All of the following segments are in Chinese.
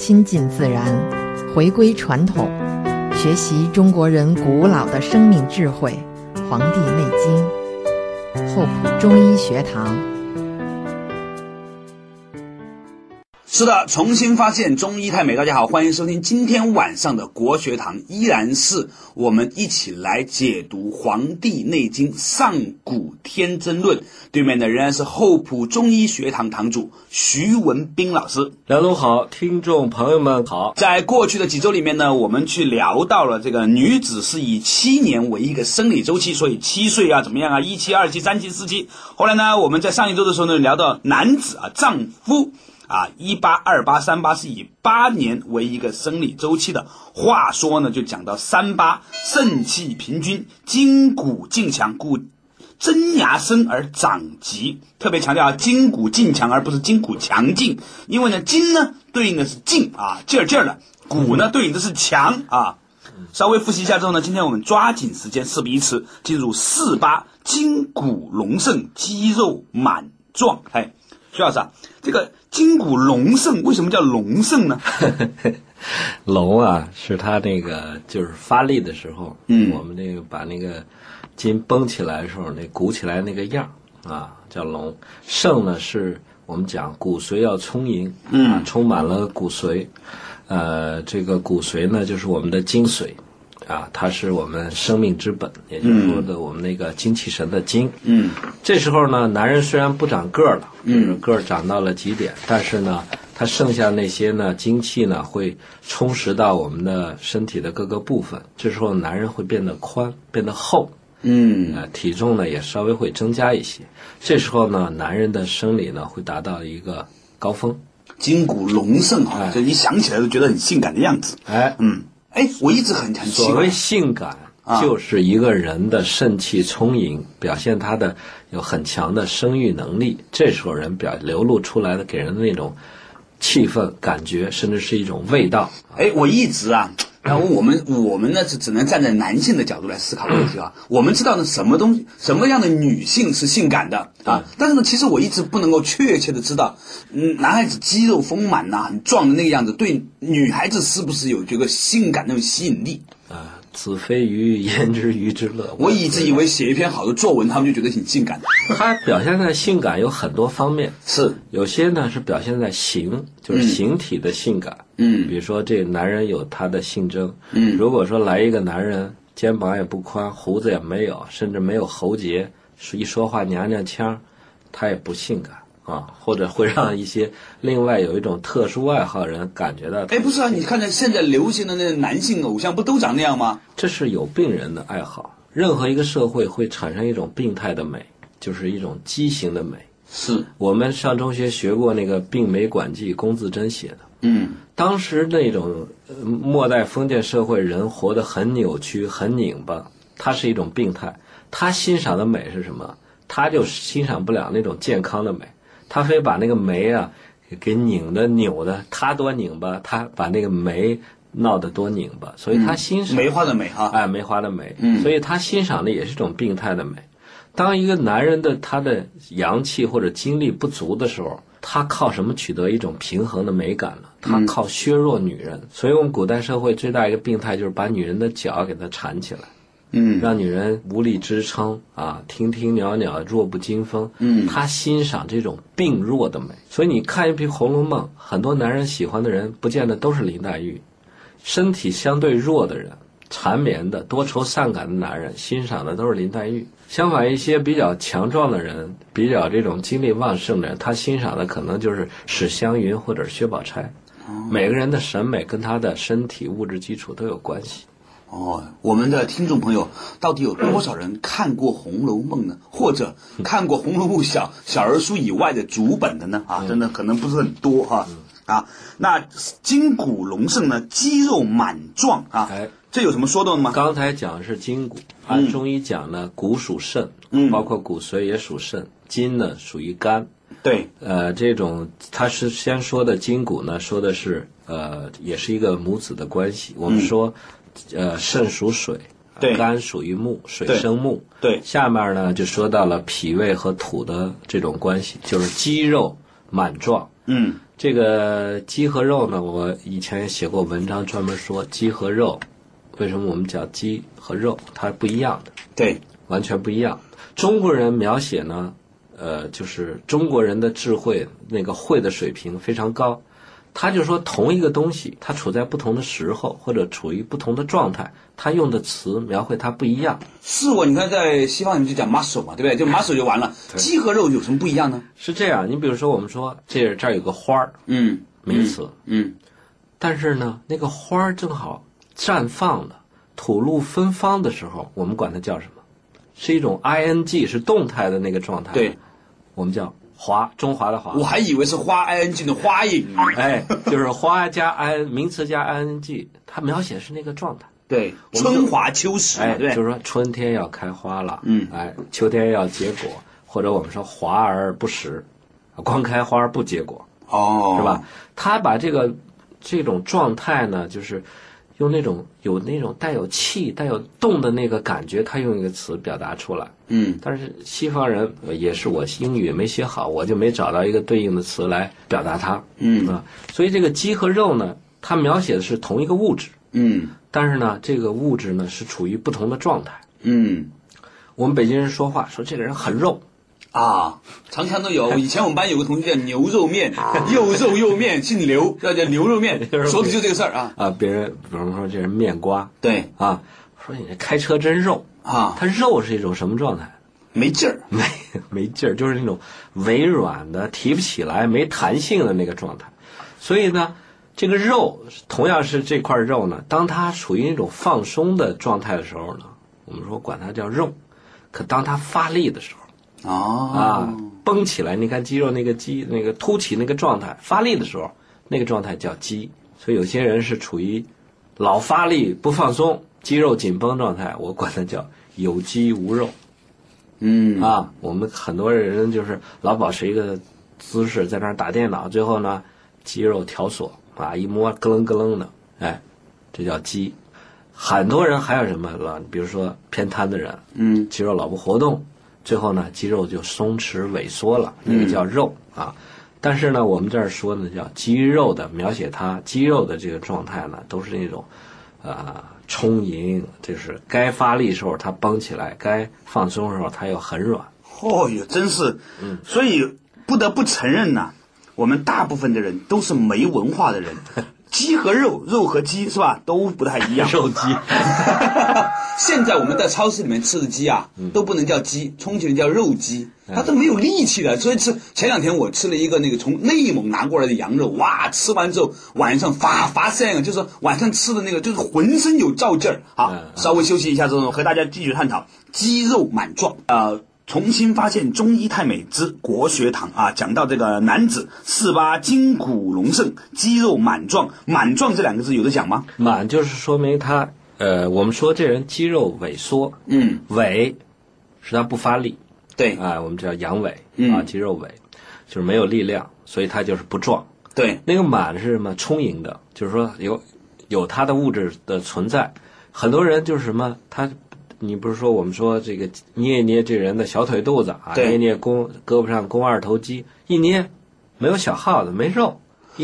亲近自然，回归传统，学习中国人古老的生命智慧《黄帝内经》，厚朴中医学堂。是的，重新发现中医太美。大家好，欢迎收听今天晚上的国学堂，依然是我们一起来解读《黄帝内经·上古天真论》。对面的仍然是厚朴中医学堂堂主徐文斌老师。梁总好，听众朋友们好。在过去的几周里面呢，我们去聊到了这个女子是以七年为一个生理周期，所以七岁啊怎么样啊，一期、二期、三期、四期。后来呢，我们在上一周的时候呢，聊到男子啊，丈夫。啊，一八二八三八是以八年为一个生理周期的。话说呢，就讲到三八，肾气平均，筋骨劲强，故真牙生而长疾。特别强调啊，筋骨劲强，而不是筋骨强劲。因为呢，筋呢对应的是劲啊，劲儿劲儿的；骨呢对应的是强啊。稍微复习一下之后呢，今天我们抓紧时间，事不宜迟，进入四八，筋骨隆盛，肌肉满壮。哎，徐老师啊，这个。筋骨隆盛，为什么叫隆盛呢？隆啊，是它那个就是发力的时候，嗯，我们那个把那个筋绷起来的时候，那鼓起来那个样啊，叫隆。盛呢，是我们讲骨髓要充盈，嗯，充满了骨髓，呃，这个骨髓呢，就是我们的精髓。啊，它是我们生命之本，也就是说的我们那个精气神的精。嗯，这时候呢，男人虽然不长个儿了，嗯，个儿长到了极点，但是呢，他剩下那些呢精气呢会充实到我们的身体的各个部分。这时候男人会变得宽，变得厚，嗯，呃，体重呢也稍微会增加一些。这时候呢，男人的生理呢会达到一个高峰，筋骨隆盛啊，就一想起来都觉得很性感的样子。哎，嗯。哎，我一直很很所谓性感，就是一个人的肾气充盈，表现他的有很强的生育能力。这时候人表流露出来的给人的那种气氛、感觉，甚至是一种味道。哎，我一直啊。然后我们我们呢是只能站在男性的角度来思考问题啊。我们知道呢什么东西什么样的女性是性感的啊？但是呢，其实我一直不能够确切的知道，嗯，男孩子肌肉丰满呐，很壮的那个样子，对女孩子是不是有这个性感那种吸引力啊？子非鱼，焉知鱼之乐？我一直以为写一篇好的作文，他们就觉得挺性感的。它表现在性感有很多方面，是有些呢是表现在形，就是形体的性感。嗯，比如说这男人有他的性征。嗯，如果说来一个男人，肩膀也不宽，胡子也没有，甚至没有喉结，一说话娘娘腔，他也不性感。啊，或者会让一些另外有一种特殊爱好人感觉到。哎，不是啊，你看看现在流行的那男性偶像，不都长那样吗？这是有病人的爱好。任何一个社会会产生一种病态的美，就是一种畸形的美。是我们上中学学过那个《病梅馆记》，龚自珍写的。嗯，当时那种末代封建社会人活得很扭曲、很拧巴，他是一种病态。他欣赏的美是什么？他就欣赏不了那种健康的美。他非把那个梅啊给拧的扭的，他多拧巴，他把那个梅闹得多拧巴，所以他欣赏梅花的美哈，哎，梅花的美，嗯，所以他欣赏的也是一种病态的美。当一个男人的他的阳气或者精力不足的时候，他靠什么取得一种平衡的美感呢？他靠削弱女人。所以我们古代社会最大一个病态就是把女人的脚给她缠起来。嗯，让女人无力支撑啊，亭亭袅袅，弱不禁风。嗯，他欣赏这种病弱的美，所以你看一篇《红楼梦》，很多男人喜欢的人，不见得都是林黛玉。身体相对弱的人，缠绵的、多愁善感的男人，欣赏的都是林黛玉。相反，一些比较强壮的人，比较这种精力旺盛的人，他欣赏的可能就是史湘云或者薛宝钗。每个人的审美跟他的身体物质基础都有关系。哦，我们的听众朋友到底有多少人看过《红楼梦》呢？或者看过《红楼梦》小小儿书以外的主本的呢？啊，真的可能不是很多哈。啊，那筋骨隆盛呢，肌肉满壮啊，哎，这有什么说的吗？刚才讲的是筋骨，按中医讲呢，骨属肾，嗯，包括骨髓也属肾，筋呢属于肝。对，呃，这种他是先说的筋骨呢，说的是呃，也是一个母子的关系。我们说。呃，肾属水，对，肝属于木，水生木，对。下面呢就说到了脾胃和土的这种关系，就是肌肉满壮，嗯，这个鸡和肉呢，我以前也写过文章专门说鸡和肉，为什么我们讲鸡和肉它不一样的，对，完全不一样。中国人描写呢，呃，就是中国人的智慧那个会的水平非常高。他就说同一个东西，它处在不同的时候或者处于不同的状态，他用的词描绘它不一样。是我，你看在西方你们就讲 muscle 嘛，对不对？就 muscle 就完了。鸡和肉有什么不一样呢？是这样，你比如说我们说这这儿有个花儿，嗯，名词，嗯，但是呢，那个花儿正好绽放了，吐露芬芳的时候，我们管它叫什么？是一种 ing，是动态的那个状态。对，我们叫华，中华的华。我还以为是花 ing 的花影。哎，就是花加 i 名词加 ing，它描写是那个状态。对，春华秋实，哎，对？就是说春天要开花了，嗯哎，秋天要结果，或者我们说华而不实，光开花而不结果，哦，是吧？？他把这个这种状态呢，就是用那种有那种带有气、带有动的那个感觉，他用一个词表达出来。嗯，但是西方人呃也是我英语没学好，我就没找到一个对应的词来表达它。嗯啊，所以这个鸡和肉呢，它描写的是同一个物质，嗯但是呢，这个物质呢是处于不同的状态。嗯我们北京人说话说这个人很肉，啊，常常都有。以前我们班有个同学叫牛肉面，又肉又面，姓刘，叫叫牛肉面，说的就这个事儿啊。啊，别人比方说这人面瓜对啊，说你这开车真肉，啊，他肉是一种什么状态？没劲儿。没没劲儿，就是那种微软的、提不起来、没弹性的那个状态。所以呢，这个肉同样是这块肉呢，当它处于那种放松的状态的时候呢，我们说管它叫肉。可当它发力的时候哦啊，绷起来，你看肌肉那个肌那个凸起那个状态，发力的时候，那个状态叫肌。所以有些人是处于老发力不放松、肌肉紧绷状态，我管它叫有肌无肉。嗯啊，我们很多人就是老保持一个姿势在那儿打电脑，最后呢肌肉条索啊，一摸咯楞咯楞的，哎，这叫肌。很多人还有什么了？比如说偏瘫的人，嗯肌肉老不活动，最后呢肌肉就松弛萎缩了，那个叫肉啊。但是呢，我们这儿说呢叫肌肉的描写它肌肉的这个状态呢，都是那种啊、充盈，就是该发力时候它绷起来，该放松的时候它又很软。哦哟，真是，所以不得不承认呐、我们大部分的人都是没文化的人。鸡和肉，肉和鸡是吧，都不太一样。肉鸡，现在我们在超市里面吃的鸡啊，都不能叫鸡，充其量叫肉鸡，它都没有力气的。所以吃前两天我吃了一个那个从内蒙拿过来的羊肉，哇，吃完之后晚上发发散啊，就是晚上吃的那个就是浑身有燥劲儿。好嗯，稍微休息一下之后，和大家继续探讨鸡肉满壮。呃。重新发现中医太美之国学堂啊，讲到这个男子四八筋骨隆盛，肌肉满壮。满壮这两个字有的讲吗？满就是说明他呃，我们说这人肌肉萎缩，嗯，萎是他不发力，对啊，我们叫阳痿嗯啊，肌肉萎就是没有力量，所以他就是不壮。对，那个满是什么？充盈的，就是说有有它的物质的存在。很多人就是什么，他你不是说我们说这个捏一捏这人的小腿肚子啊，捏一捏肱胳膊上肱二头肌，一捏没有小耗子，没肉，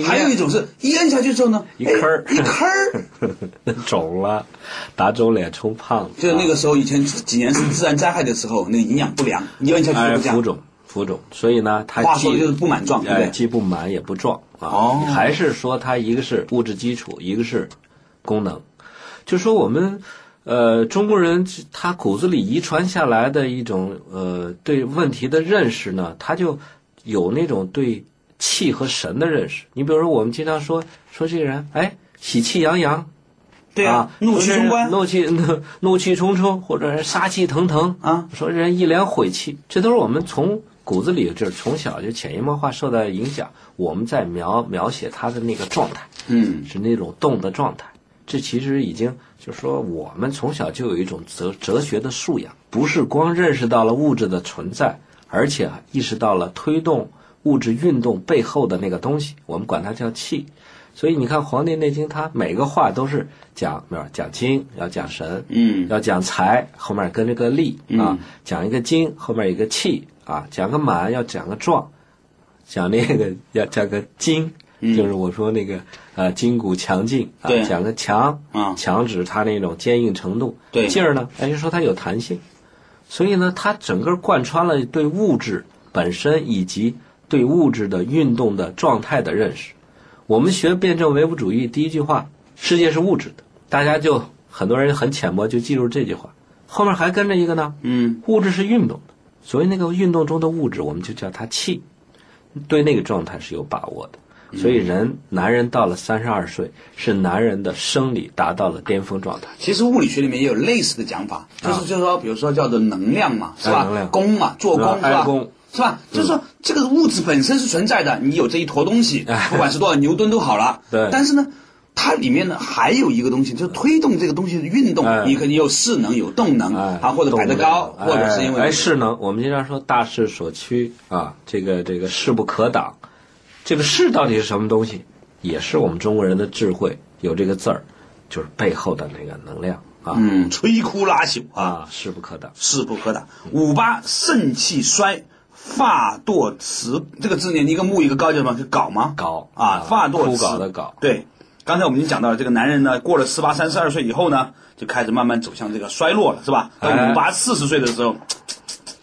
还有一种是一摁下去之后呢，哎一坑儿一坑儿，肿了，打肿脸充胖子，就是那个时候以前几年是自然灾害的时候，那个营养不良，一摁下去哎就。浮肿浮肿，所以呢，它既话说就是不满壮，对对？既不满也不壮啊。哦还是说它一个是物质基础，一个是功能。就说我们呃中国人他骨子里遗传下来的一种呃对问题的认识呢，他就有那种对气和神的认识。你比如说，我们经常说说这个人，哎，喜气洋洋。对啊，怒气冲冠怒气怒 怒气冲冲，或者是杀气腾腾啊，说人一脸晦气，这都是我们从骨子里就是从小就潜移默化受到影响，我们在描描写他的那个状态，嗯，是那种动的状态。这其实已经就是说，我们从小就有一种哲哲学的素养，不是光认识到了物质的存在，而且啊意识到了推动物质运动背后的那个东西，我们管它叫气。所以你看《黄帝内经》，它每个话都是讲，没有讲精，要讲神，嗯，要讲财，后面跟着个力啊嗯；讲一个精，后面一个气啊；讲个满，要讲个壮；讲那个要讲个精，就是我说那个呃筋骨强劲啊，讲个强啊。强指它那种坚硬程度，对。劲儿呢，哎就说它有弹性，所以呢，它整个贯穿了对物质本身以及对物质的运动的状态的认识。我们学辩证唯物主义，第一句话“世界是物质的”，大家就很多人很浅薄就记住这句话，后面还跟着一个呢，嗯，物质是运动的，所以那个运动中的物质，我们就叫它气，对那个状态是有把握的。所以人，男人到了三十二岁，是男人的生理达到了巅峰状态。其实物理学里面也有类似的讲法，就是就是说，比如说叫做能量嘛，是吧哎能量？功嘛，做功啊是吧哀功？是吧？就是说，这个物质本身是存在的，你有这一坨东西，不管是多少牛顿都好了。对但是呢，它里面呢还有一个东西，就是推动这个东西的运动。哎你肯定有势能，有动能哎，啊，或者摆得高，或者是因为哎哎势能，我们经常说大势所趋啊，这个这个势不可挡，这个势到底是什么东西？也是我们中国人的智慧，有这个字儿，就是背后的那个能量啊嗯，摧枯拉朽啊，啊，势不可挡。势不可挡。五八肾气衰，发堕辞，这个字念一个木一个高叫什么？是槁吗？槁啊，发堕枯迟槁的槁对，刚才我们已经讲到了，这个男人呢，过了十八、三十二岁以后呢，就开始慢慢走向这个衰落了，是吧？到哎五八、四十岁的时候，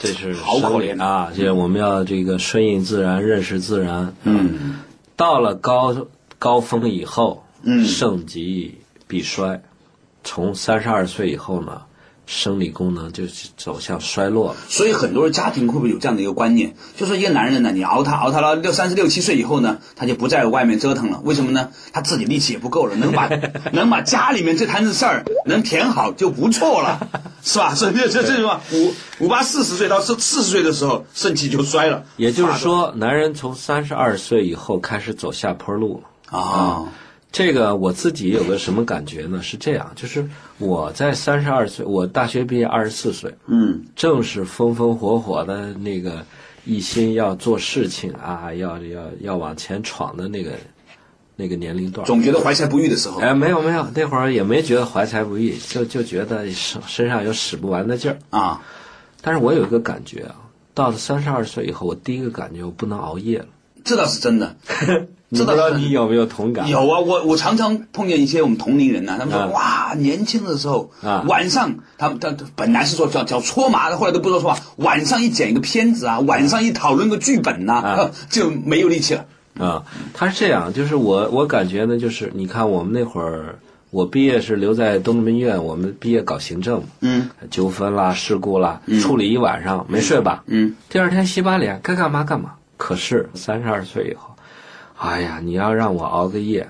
这是好可怜啊！这我们要这个顺应自然，认识自然。嗯，到了高高峰以后，嗯盛极必衰。从三十二岁以后呢，生理功能就走向衰落了。所以很多家庭会不会有这样的一个观念，就说一个男人呢，你熬他熬他到六三十六七岁以后呢，他就不在外面折腾了，为什么呢？他自己力气也不够了，能把 能把家里面这摊子事儿能填好就不错了，是吧？所以这这这什么五五八四十岁到四四十岁的时候，肾气就衰了，也就是说，男人从三十二岁以后开始走下坡路了。啊，这个我自己有个什么感觉呢？是这样，就是我在三十二岁，我大学毕业二十四岁，嗯正是风风火火的那个一心要做事情啊，要要要往前闯的那个那个年龄段。总觉得怀才不遇的时候，哎，没有没有，那会儿也没觉得怀才不遇，就就觉得身身上有使不完的劲儿。啊，但是我有一个感觉啊，到了三十二岁以后，我第一个感觉我不能熬夜了。这倒是真的。你不知道你有没有同感？有啊，我我常常碰见一些我们同龄人呐、他们说、啊。哇，年轻的时候啊。晚上他们他他本来是说叫叫搓麻的，后来都不说说话，晚上一剪一个片子啊，晚上一讨论个剧本呐、啊。就没有力气了。啊，他是这样，就是我我感觉呢，就是你看我们那会儿，我毕业是留在东直门医院，我们毕业搞行政，嗯。纠纷啦、事故啦，处理一晚上没睡吧，嗯，第二天洗把脸，该干嘛干嘛。可是三十二岁以后，哎呀，你要让我熬个夜，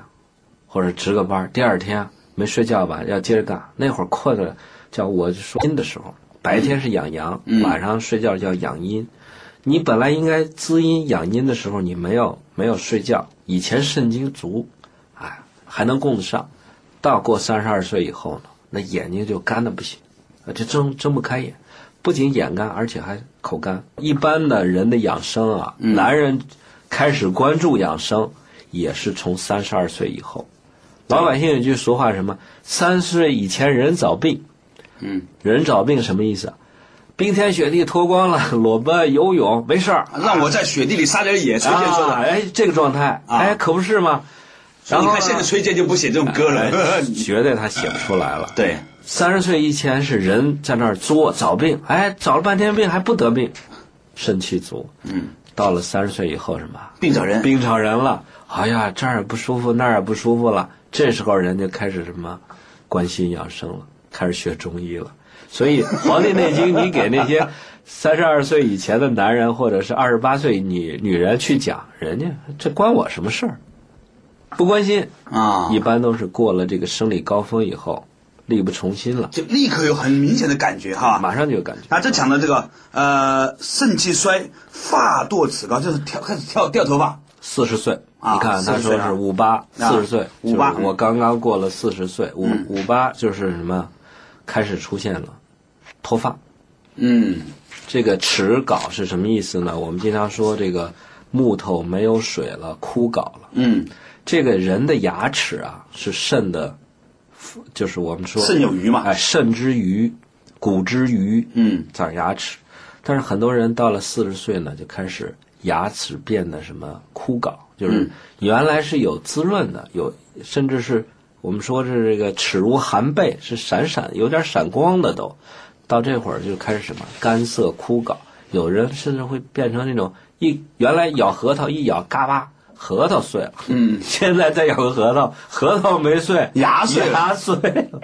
或者值个班，第二天没睡觉吧，要接着干。那会儿困了叫我说阴的时候，白天是养阳，晚上睡觉叫养阴。你本来应该滋阴养阴的时候，你没有没有睡觉，以前肾精足，哎，还能供得上。到过三十二岁以后呢，那眼睛就干的不行，啊，就睁睁不开眼，不仅眼干，而且还口干。一般的人的养生啊，男人开始关注养生，也是从三十二岁以后。老百姓有句俗话是什么？三十岁以前人早病。嗯，人早病什么意思啊？冰天雪地脱光了，裸奔游泳没事儿，让我在雪地里撒点野，崔健说的。啊哎，这个状态，啊哎，可不是吗？然后你看现在崔健就不写这种歌了。哎绝对他写不出来了。对，三十岁以前是人在那儿作早病，哎，找了半天病还不得病，肾气足。嗯，到了三十岁以后什么？病找人。病找人了，哎呀，这儿也不舒服，那儿也不舒服了。这时候人就开始什么，关心养生了，开始学中医了。所以《黄帝内经》，你给那些三十二岁以前的男人，或者是二十八岁女女人去讲，人家这关我什么事儿？不关心，啊，一般都是过了这个生理高峰以后，力不从心了，就立刻有很明显的感觉哈。马上就有感觉。啊，这讲的这个呃，肾气衰，发堕齿高，就是跳开始跳掉头发。四十岁，啊你看他40岁啊说是五八，四十岁，五八我刚刚过了四十岁，五五八就是什么，开始出现了脱发。嗯这个齿槁是什么意思呢？我们经常说这个木头没有水了，枯槁了。嗯，这个人的牙齿啊，是肾的，就是我们说肾有余嘛。哎，肾之余，骨之余，嗯，长牙齿。但是很多人到了四十岁呢，就开始牙齿变得什么枯槁，就是原来是有滋润的，有甚至是我们说是这个齿如含贝，是闪闪有点闪光的都，到这会儿就开始什么干涩枯槁，有人甚至会变成那种一原来咬核桃一咬嘎巴。核桃碎了，嗯，现在再咬个核桃，核桃没碎，牙碎。牙碎了，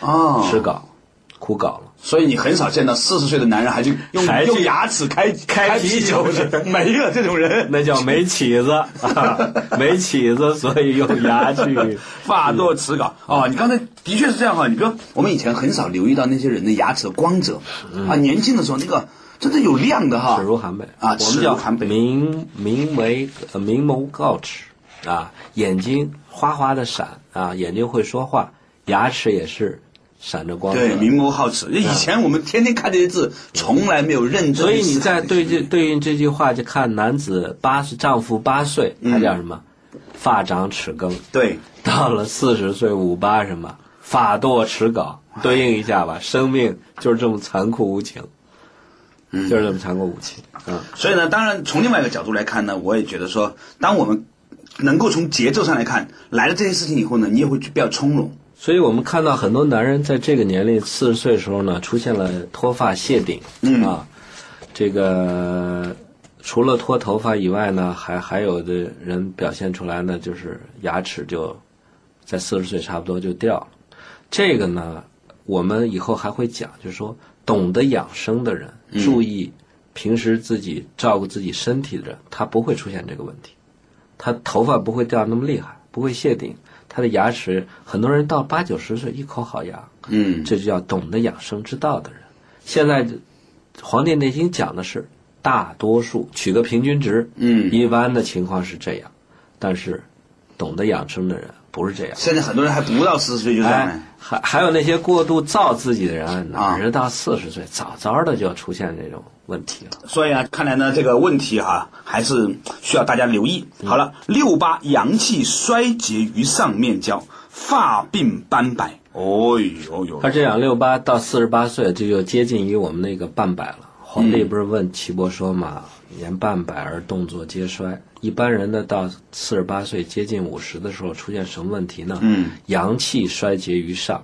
哦，齿槁，枯槁了。所以你很少见到四十岁的男人还去用还去用牙齿开开啤酒。的，没了这种人。那叫没起子，啊 没起子，所以用牙去。发作齿槁哦，你刚才的确是这样哈。你比如我们以前很少留意到那些人的牙齿的光泽。啊，年轻的时候那个真的有量的哈齿。如含贝啊我们叫含贝明明眉呃明眸皓齿啊，眼睛哗哗的闪啊，眼睛会说话，牙齿也是闪着光。对，明眸皓齿。以前我们天天看这些字，从来没有认真所以你在对这对应这句话，就看男子八十，丈夫八岁，他叫什么？发长齿更。对到了四十岁五八什么？发堕齿槁，对应一下吧。生命就是这么残酷无情，就是这么残酷无情。嗯，所以呢，当然从另外一个角度来看呢，我也觉得说，当我们能够从节奏上来看，来了这些事情以后呢，你也会比较从容。所以我们看到很多男人在这个年龄四十岁的时候呢，出现了脱发谢顶。嗯啊，这个除了脱头发以外呢，还还有的人表现出来呢，就是牙齿就在四十岁差不多就掉了。这个呢，我们以后还会讲，就是说懂得养生的人，注意平时自己照顾自己身体的人，他不会出现这个问题，他头发不会掉那么厉害，不会谢顶，他的牙齿，很多人到八九十岁一口好牙，嗯，这就叫懂得养生之道的人。现在《黄帝内经》讲的是大多数，取个平均值，嗯。一般的情况是这样，但是懂得养生的人不是这样。现在很多人还不到四十岁就这样还还有那些过度造自己的人，哪啊是到四十岁，早早的就出现这种问题了。所以啊，看来呢，这个问题哈、还是需要大家留意。好了，六八阳气衰竭于上面焦，发鬓斑白。哦呦呦他，这样，六八到四十八岁，这就接近于我们那个半百了。皇帝不是问岐伯说嘛，年半百而动作皆衰。一般人呢，到四十八岁接近五十的时候，出现什么问题呢？嗯，阳气衰竭于上。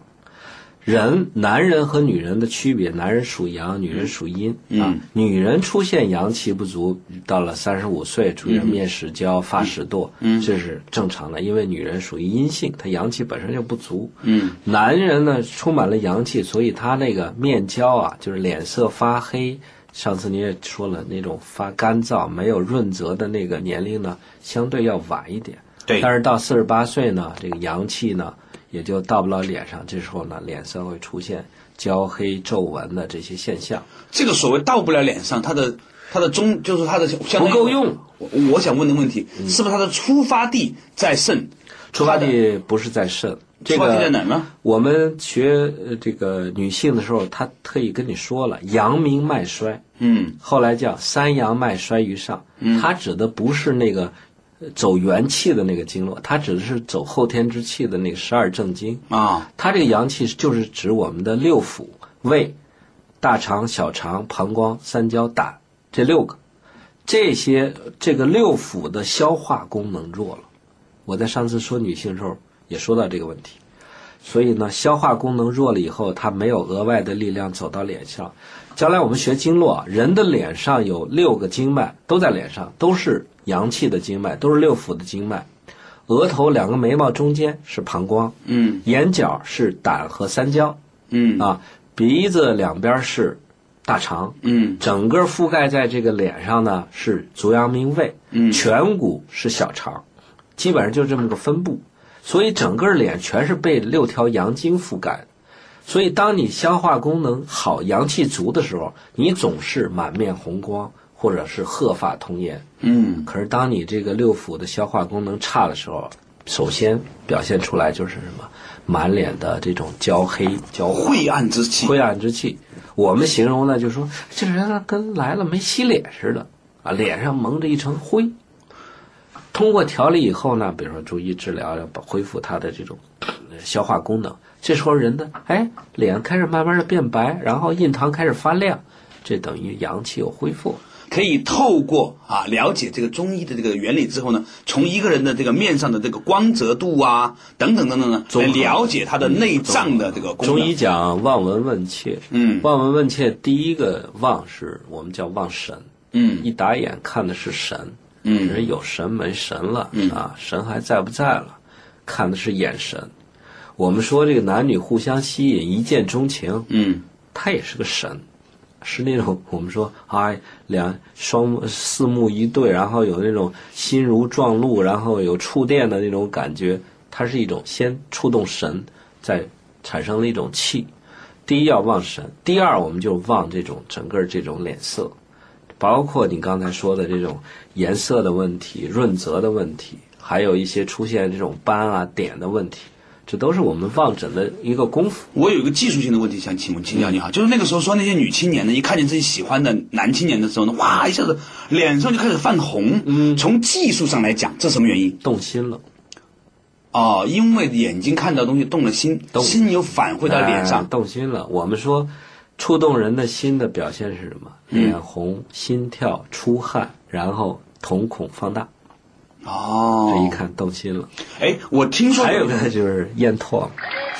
人，男人和女人的区别，男人属阳，女人属阴、啊嗯。女人出现阳气不足，到了三十五岁出现面始焦、发始堕，嗯这是正常的，因为女人属于阴性，她阳气本身就不足。嗯，男人呢充满了阳气，所以他那个面焦啊，就是脸色发黑。上次你也说了，那种发干燥、没有润泽的那个年龄呢，相对要晚一点。对但是到四十八岁呢，这个阳气呢也就到不了脸上，这时候呢脸色会出现焦黑、皱纹的这些现象。这个所谓到不了脸上，它的它的中就是它的不够用。我我想问的问题，是不是它的出发地在肾？出发地不是在肾，这出发地在个哪呢？我们学呃这个女性的时候，她特意跟你说了，阳明脉衰。嗯后来叫三阳脉衰于上，它指的不是那个呃走元气的那个经络，它指的是走后天之气的那个十二正经。啊，它这个阳气就是指我们的六腑、胃、大肠、小肠、膀胱、三焦、胆这六个，这些这个六腑的消化功能弱了。我在上次说女性的时候也说到这个问题，所以呢，消化功能弱了以后，它没有额外的力量走到脸上。将来我们学经络啊，人的脸上有六个经脉，都在脸上，都是阳气的经脉，都是六腑的经脉。额头两个眉毛中间是膀胱，嗯。眼角是胆和三焦嗯。啊，鼻子两边是大肠，嗯。整个覆盖在这个脸上呢是足阳明胃，嗯。颧骨是小肠，基本上就这么个分布，所以整个脸全是被六条阳经覆盖的。所以，当你消化功能好、阳气足的时候，你总是满面红光，或者是鹤发童颜。嗯可是，当你这个六腑的消化功能差的时候，首先表现出来就是什么？满脸的这种焦黑、焦晦暗之气。晦暗之气。我们形容呢，就说这人啊跟来了没洗脸似的啊，脸上蒙着一层灰。通过调理以后呢，比如说中医治疗，要恢复他的这种呃消化功能。这时候人的，哎，脸开始慢慢的变白，然后印堂开始发亮，这等于阳气有恢复。可以透过啊了解这个中医的这个原理之后呢，从一个人的这个面上的这个光泽度啊等等等等呢，来了解他的内脏的这个功能。中医讲望闻问切，嗯望闻问切第一个望是我们叫望神，嗯一打眼看的是神，嗯人有神没神了，啊，神还在不在了，看的是眼神。我们说这个男女互相吸引，一见钟情，嗯他也是个神，是那种我们说啊，两双四目一对，然后有那种心如撞鹿，然后有触电的那种感觉，它是一种先触动神，再产生了一种气。第一要望神，第二我们就望这种整个这种脸色，包括你刚才说的这种颜色的问题、润泽的问题，还有一些出现这种斑啊点的问题，这都是我们望诊的一个功夫。我有一个技术性的问题想请问请教你哈，就是那个时候说那些女青年呢，一看见自己喜欢的男青年的时候呢，哇，一下子脸上就开始泛红。嗯，从技术上来讲，这什么原因？动心了。哦，因为眼睛看到东西动了心，动心有反馈到脸哎上。动心了。我们说，触动人的心的表现是什么？嗯。脸红、心跳、出汗，然后瞳孔放大，哦，这一看动心了。哎，我听说还有个就是咽唾沫，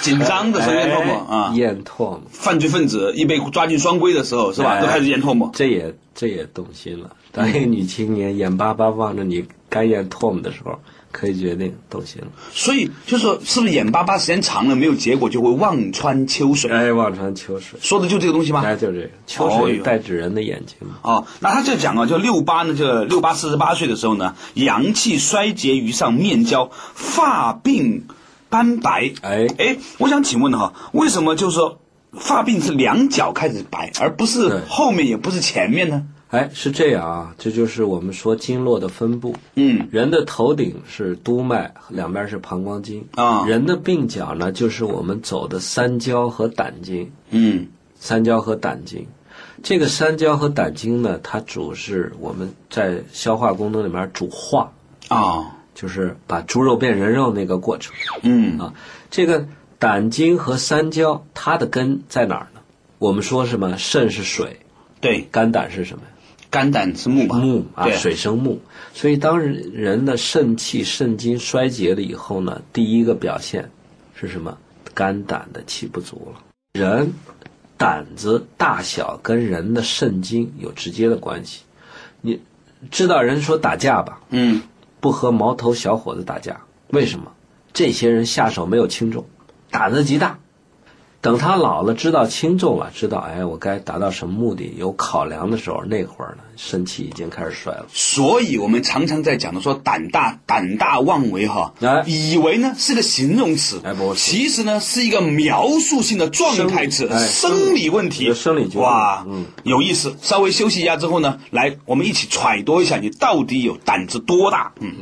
紧张的时候咽唾沫哎啊，咽唾沫，犯罪分子一被抓进双规的时候是吧，哎。都开始咽唾沫。这也这也动心了。当一个女青年眼巴巴望着你干咽唾沫的时候，可以决定都行。所以就是说，是不是眼巴巴时间长了没有结果，就会望穿秋水？哎，望穿秋水，说的就这个东西吗？哎，就这个秋水代指人的眼睛嘛。哦，那他就讲啊，就六八呢，就六八四十八岁的时候呢，阳气衰竭于上，面焦，发鬓斑白。哎哎，我想请问哈，为什么就是说发鬓是两脚开始白，而不是后面，也不是前面呢？哎，是这样啊，这就是我们说经络的分布。嗯，人的头顶是督脉，两边是膀胱经啊人的鬓角呢，就是我们走的三焦和胆经。嗯三焦和胆经，这个三焦和胆经呢，它主是我们在消化功能里面主化，啊就是把猪肉变人肉那个过程嗯啊。这个胆经和三焦，它的根在哪儿呢？我们说什么？肾是水，对，肝胆是什么呀？肝胆之木吧？木啊，水生木，所以当人人的肾气、肾精衰竭了以后呢，第一个表现是什么？肝胆的气不足了。人胆子大小跟人的肾精有直接的关系。你知道人说打架吧？嗯不和毛头小伙子打架，为什么？这些人下手没有轻重，胆子极大。等他老了，知道轻重了，知道哎，我该达到什么目的，有考量的时候，那会儿呢，身体已经开始衰了。所以我们常常在讲的说胆大胆大妄为哈，哎以为呢是个形容词，哎不其实呢是一个描述性的状态词，生理问题，生理哇，嗯，有意思。稍微休息一下之后呢，来我们一起揣度一下你到底有胆子多大，嗯。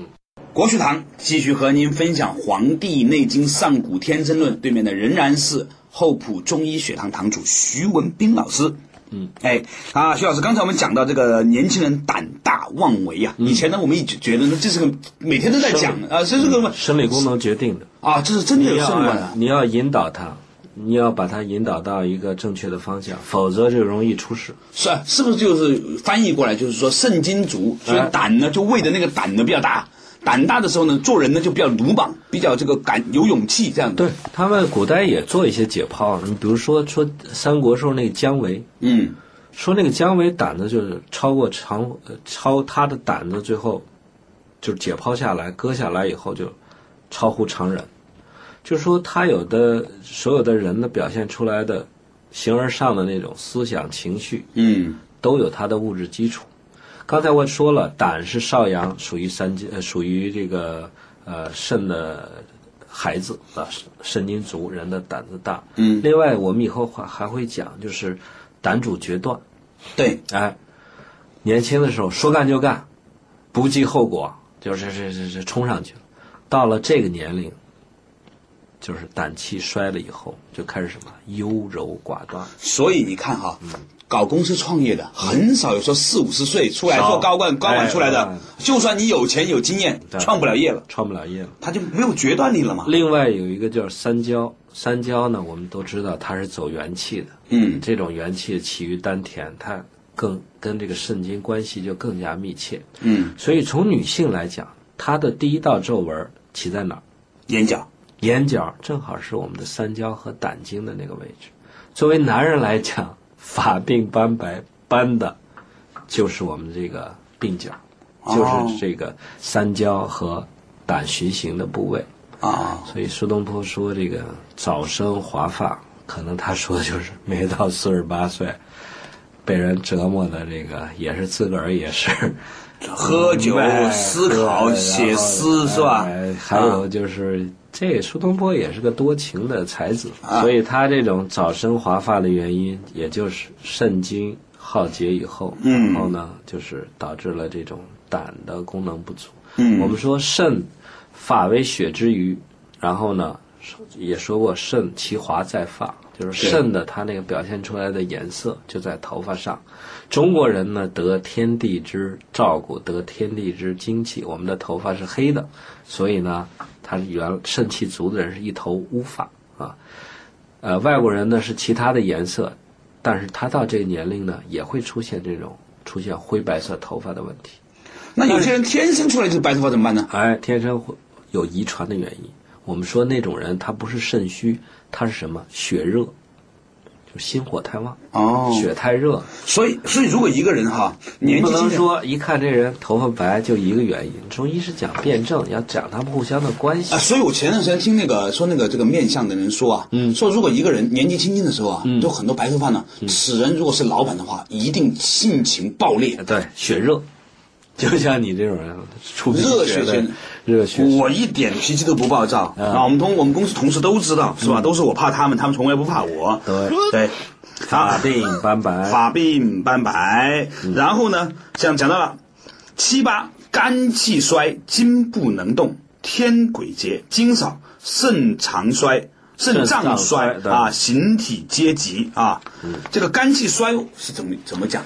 国学堂继续和您分享《黄帝内经上古天真论》，对面的仍然是厚朴中医学堂堂主徐文斌老师。嗯，哎啊，徐老师，刚才我们讲到这个年轻人胆大妄为啊，以前呢我们一直觉得呢这是个每天都在讲啊，这是个生理功能决定的。啊，这是真的有你要肾管啊。你要引导他，你要把他引导到一个正确的方向，否则就容易出事。是啊，是不是就是翻译过来就是说肾精足，所以哎胆呢就胃的那个胆呢比较大，胆大的时候呢做人呢就比较鲁莽，比较这个敢有勇气这样子。对他们古代也做一些解剖，你比如说说三国时候那个姜维，嗯说那个姜维胆子就是超过常呃超他的胆子，最后就是解剖下来割下来以后就超乎常人，就是说他有的所有的人的表现出来的形而上的那种思想情绪，嗯都有他的物质基础。刚才我说了，胆是少阳，属于三经，呃，属于这个呃肾的孩子啊，肾精足，人的胆子大。嗯，另外我们以后还还会讲，就是胆主决断。对，哎，年轻的时候说干就干，不计后果，就是是是是冲上去了。到了这个年龄，就是胆气衰了以后，就开始什么优柔寡断。所以你看哈，搞公司创业的很少有说四五十岁出来少做高管高管出来的哎，就算你有钱有经验，创不了业了，创不了业了。他就没有决断力了嘛。另外有一个叫三焦，三焦呢，我们都知道它是走元气的，嗯这种元气起于丹田，它更跟这个肾经关系就更加密切。嗯，所以从女性来讲，她的第一道皱纹起在哪儿？眼角。眼角正好是我们的三焦和胆经的那个位置。作为男人来讲，发病斑白斑的，就是我们这个鬓角，就是这个三焦和胆循行的部位。啊，所以苏东坡说这个早生华发，可能他说的就是没到四十八岁，被人折磨的这个也是自个儿也是喝酒、哎思考、写诗是吧？哎还有就是，这苏东坡也是个多情的才子，啊所以他这种早生华发的原因，也就是肾精耗竭以后，嗯然后呢，就是导致了这种胆的功能不足。嗯我们说肾发为血之余，然后呢，也说过肾其华在发，就是肾的它那个表现出来的颜色就在头发上。中国人呢得天地之照顾，得天地之精气，我们的头发是黑的，所以呢，他原肾气足的人是一头乌发啊。呃，外国人呢是其他的颜色，但是他到这个年龄呢也会出现这种出现灰白色头发的问题。那有些人天生出来就是白头发怎么办呢？哎，天生会有遗传的原因。我们说那种人他不是肾虚，他是什么？血热，就心火太旺，哦，血太热。所以所以如果一个人哈年不能纪轻轻说一看这人头发白就一个原因。中医是讲辩证，要讲他们互相的关系啊，。所以我前段时间听那个说那个这个面相的人说啊，嗯，说如果一个人年纪轻轻的时候啊，嗯有很多白头发呢，此人如果是老板的话，一定性情暴烈。对，血热，就像你这种人，出热血血的型热血。我一点脾气都不暴躁嗯啊！我们同我们公司同事都知道，是吧？都是我怕他们，他们从来不怕我。对对，法鬓斑白，法鬓斑白，嗯然后呢，像讲到了七八肝气衰，筋不能动，天鬼竭，精少，肾常衰。肾脏衰啊，形体皆急啊。这个肝气衰是怎么怎么讲？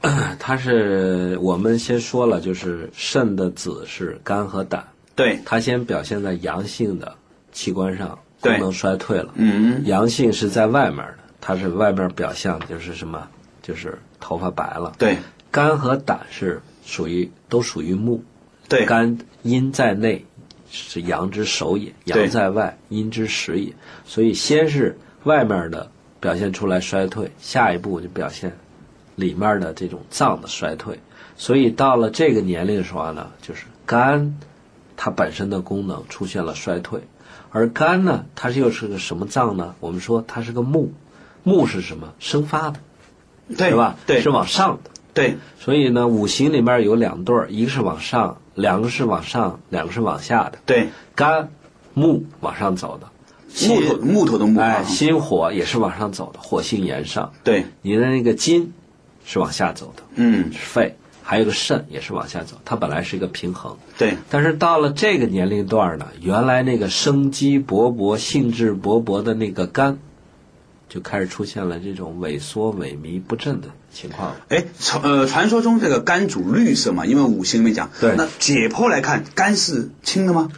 它是我们先说了，就是肾的子是肝和胆，对，它先表现在阳性的器官上，对功能衰退了。嗯，阳性是在外面的，它是外面表象就是什么？就是头发白了。对肝和胆是属于都属于木，对，肝阴在内是阳之首也，阳在外阴之始也。所以先是外面的表现出来衰退，下一步就表现里面的这种脏的衰退。所以到了这个年龄的时候呢，就是肝它本身的功能出现了衰退，而肝呢，它又是个什么脏呢？我们说它是个木，木是什么？生发的，对是吧？对，是往上的。对所以呢，五行里面有两对儿，一个是往上，两个是往上，两个是往下的。对，肝、木往上走的，木头木头的木哎，啊，心火也是往上走的，火性炎上。对，你的那个筋是往下走的，嗯，是肺，还有个肾也是往下走，它本来是一个平衡。对，但是到了这个年龄段呢，原来那个生机勃勃、兴致勃勃的那个肝，就开始出现了这种萎缩、萎靡不振的情况了。哎，传呃，传说中这个肝主绿色嘛，因为五行里面讲，对那解剖来看，肝是青的吗？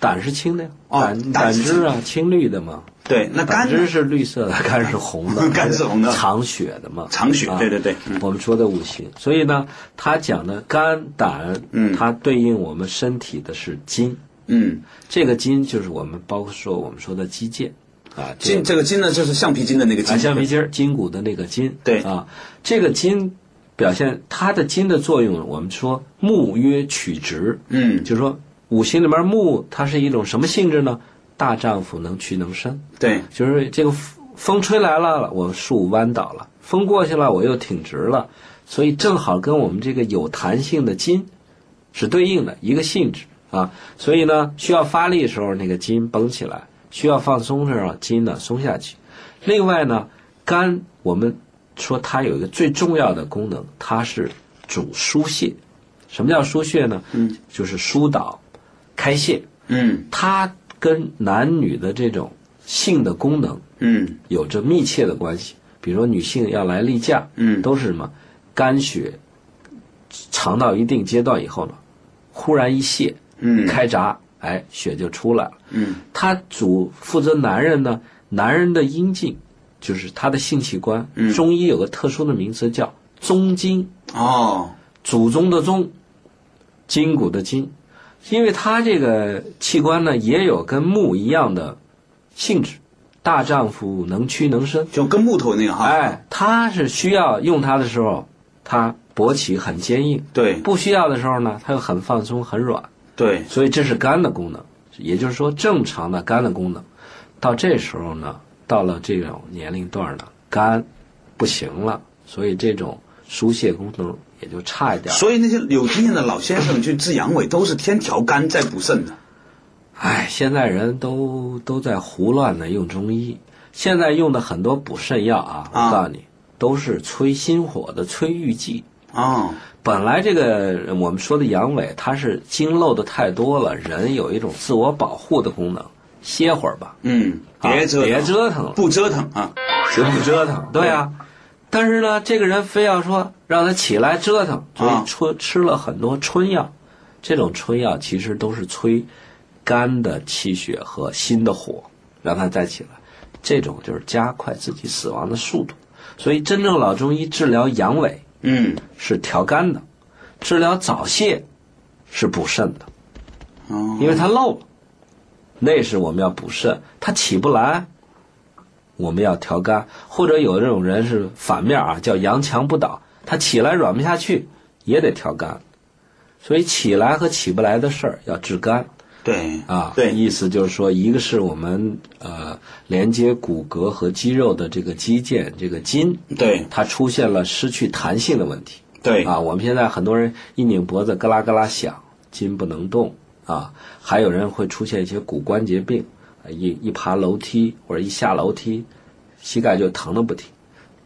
胆是青的呀，哦胆胆汁。啊，青绿的嘛。对，那胆汁是绿色的，肝是红的，肝是红的。藏血的嘛，藏血啊对对对嗯。我们说的五行，所以呢，他讲的肝胆，嗯。它对应我们身体的是筋，嗯，这个筋就是我们包括说我们说的肌腱，啊，筋这个筋呢，就是橡皮筋的那个啊，筋，橡皮筋儿筋骨的那个筋，对。啊，这个筋表现它的筋的作用，我们说木曰曲直，嗯，就是说五行里面木它是一种什么性质呢？大丈夫能屈能伸，对，就是这个风风吹来了，我树弯倒了；风过去了，我又挺直了。所以正好跟我们这个有弹性的筋是对应的一个性质啊。所以呢，需要发力的时候，那个筋绷起来；需要放松的时候，筋呢松下去。另外呢，肝我们说它有一个最重要的功能，它是主疏泄。什么叫疏泄呢？嗯，就是疏导、开泄。嗯它跟男女的这种性的功能嗯有着密切的关系。比如说女性要来例假，嗯都是什么？肝血长到一定阶段以后呢，忽然一泄，嗯开闸，哎，血就出来了。嗯它主负责男人呢，男人的阴茎就是他的性器官。嗯中医有个特殊的名词叫宗筋，哦，祖宗的宗，筋骨的筋，因为它这个器官呢也有跟木一样的性质，大丈夫能屈能伸。就跟木头那个哈。哎，它是需要用它的时候，它勃起很坚硬；对不需要的时候呢，它又很放松很软。对，所以这是肝的功能，也就是说正常的肝的功能，到这时候呢，到了这种年龄段呢，肝不行了，所以这种疏泄功能也就差一点。所以那些有经验的老先生去治阳痿，都是先调肝再补肾的。哎，现在人都都在胡乱的用中医，现在用的很多补肾药啊，我啊告诉你，都是催心火的催郁剂。哦，本来这个我们说的阳痿，它是经漏的太多了，人有一种自我保护的功能，歇会儿吧，嗯，啊别折腾，别折腾了不折腾啊。谁不折腾？对啊，但是呢，这个人非要说让他起来折腾，所啊以吃吃了很多春药。这种春药其实都是催肝的气血和心的火，让他再起来。这种就是加快自己死亡的速度。所以，真正老中医治疗阳痿嗯，是调肝的，治疗早泄是补肾的。哦，因为它漏了，那是我们要补肾，它起不来，我们要调肝，或者有这种人是反面啊，叫阳强不倒，他起来软不下去，也得调肝，所以起来和起不来的事儿要治肝对啊，对，意思就是说，一个是我们呃连接骨骼和肌肉的这个肌腱这个筋，对。它出现了失去弹性的问题，对。啊，我们现在很多人一拧脖子咯啦咯啦响，筋不能动。啊，还有人会出现一些骨关节病，啊一一爬楼梯或者一下楼梯，膝盖就疼的不停，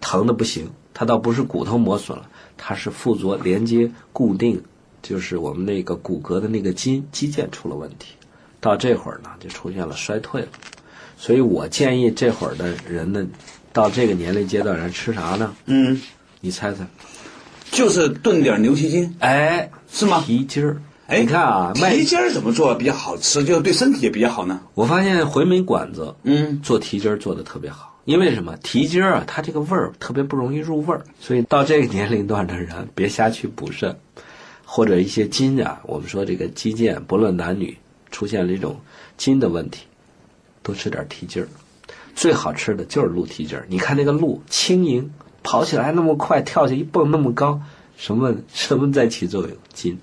疼的不行。它倒不是骨头磨损了，它是附着连接固定，就是我们那个骨骼的那个筋肌腱出了问题。到这会儿呢，就出现了衰退了。所以我建议这会儿的人呢，到这个年龄阶段人吃啥呢？嗯，你猜猜？就是炖点牛蹄筋。哎，是吗蹄筋儿，哎，你看啊，卖蹄筋儿怎么做比较好吃？就是对身体也比较好呢？我发现回民馆子嗯，做蹄筋儿做的特别好，因为什么？蹄筋儿啊，它这个味儿特别不容易入味儿，所以到这个年龄段的人别瞎去补肾，或者一些筋啊，我们说这个肌腱，不论男女出现了一种筋的问题，多吃点蹄筋儿。最好吃的就是鹿蹄筋儿，你看那个鹿轻盈，跑起来那么快，跳下一蹦那么高，什么什么在起作用？筋。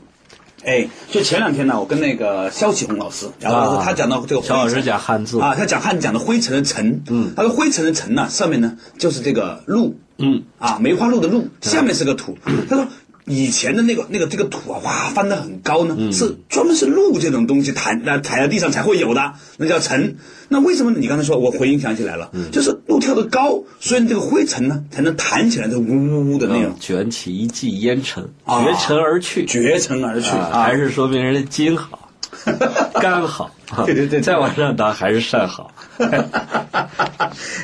哎，就前两天呢，我跟那个肖启红老师聊的时候，啊他讲到这个肖老师讲汉字啊，他讲汉讲的灰尘的尘，嗯，他说灰尘的尘呢，上面呢就是这个鹿，嗯，啊，梅花鹿的鹿，下面是个土。他说以前的那个那个这个土啊，哇，翻得很高呢，嗯。是专门是鹿这种东西弹那踩在地上才会有的，那叫尘。那为什么你刚才说我回音想起来了，嗯。就是路跳得高，所以这个灰尘呢才能弹起来，这呜呜呜的那种，卷起一记烟尘，啊绝尘而去，绝尘而去啊，还是说明人家筋好，肝好，对对对对再往上打还是肾好。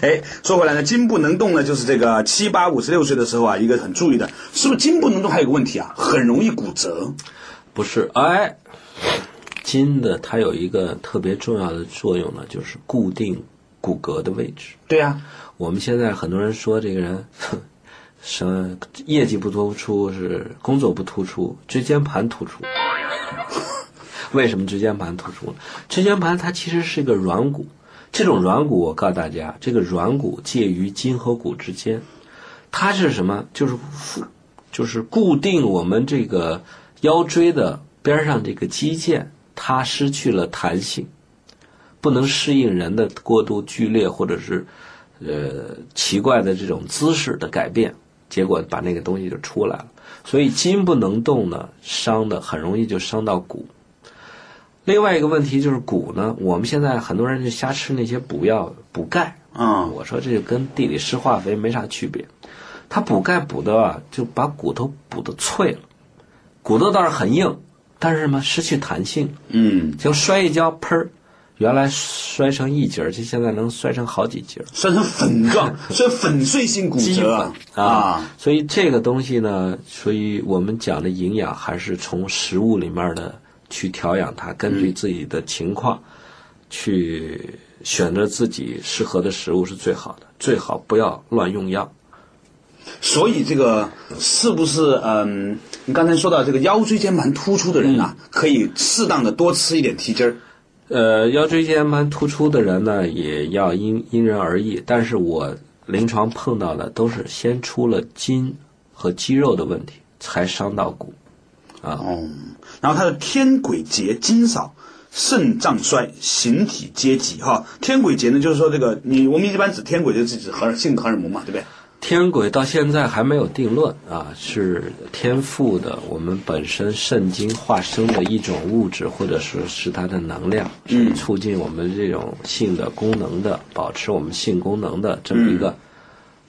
哎，说回来呢，筋不能动呢，就是这个七八五十六岁的时候啊，一个很注意的，是不是筋不能动还有个问题啊，很容易骨折。不是，哎，筋的它有一个特别重要的作用呢，就是固定骨骼的位置。对呀、我们现在很多人说这个人，哼 什么业绩不突出，是工作不突出，椎间盘突出。为什么椎间盘突出呢？椎间盘它其实是一个软骨，这种软骨我告诉大家，这个软骨介于筋和骨之间，它是什么？就是附，就是固定我们这个腰椎的边上这个肌腱，它失去了弹性，不能适应人的过度剧烈或者是呃奇怪的这种姿势的改变，结果把那个东西就出来了。所以筋不能动呢，伤的很容易就伤到骨。另外一个问题就是骨呢，我们现在很多人就瞎吃那些补药补钙，嗯，我说这就跟地里施化肥没啥区别，它补钙补的啊，就把骨头补的脆了，骨头倒是很硬，但是什么失去弹性，嗯，就摔一跤，砰儿，原来摔成一节儿，就现在能摔成好几节儿。摔成粉状，摔粉碎性骨肌折粉啊。所以这个东西呢，所以我们讲的营养还是从食物里面的去调养它，根据自己的情况、去选择自己适合的食物是最好的，最好不要乱用药。所以这个是不是嗯？你刚才说到这个腰椎间盘突出的人啊，可以适当的多吃一点蹄筋儿。呃，腰椎间盘突出的人呢，也要因因人而异。但是我临床碰到的都是先出了筋和肌肉的问题，才伤到骨。啊，哦，然后他的天癸结筋少，肾脏衰，形体皆急哈。天癸节呢，就是说这个你我们一般指天癸就是指荷尔性荷尔蒙嘛，对不对？天癸到现在还没有定论啊，是天赋的，我们本身肾精化生的一种物质，或者说是它的能量，是促进我们这种性的功能的，保持我们性功能的这么一个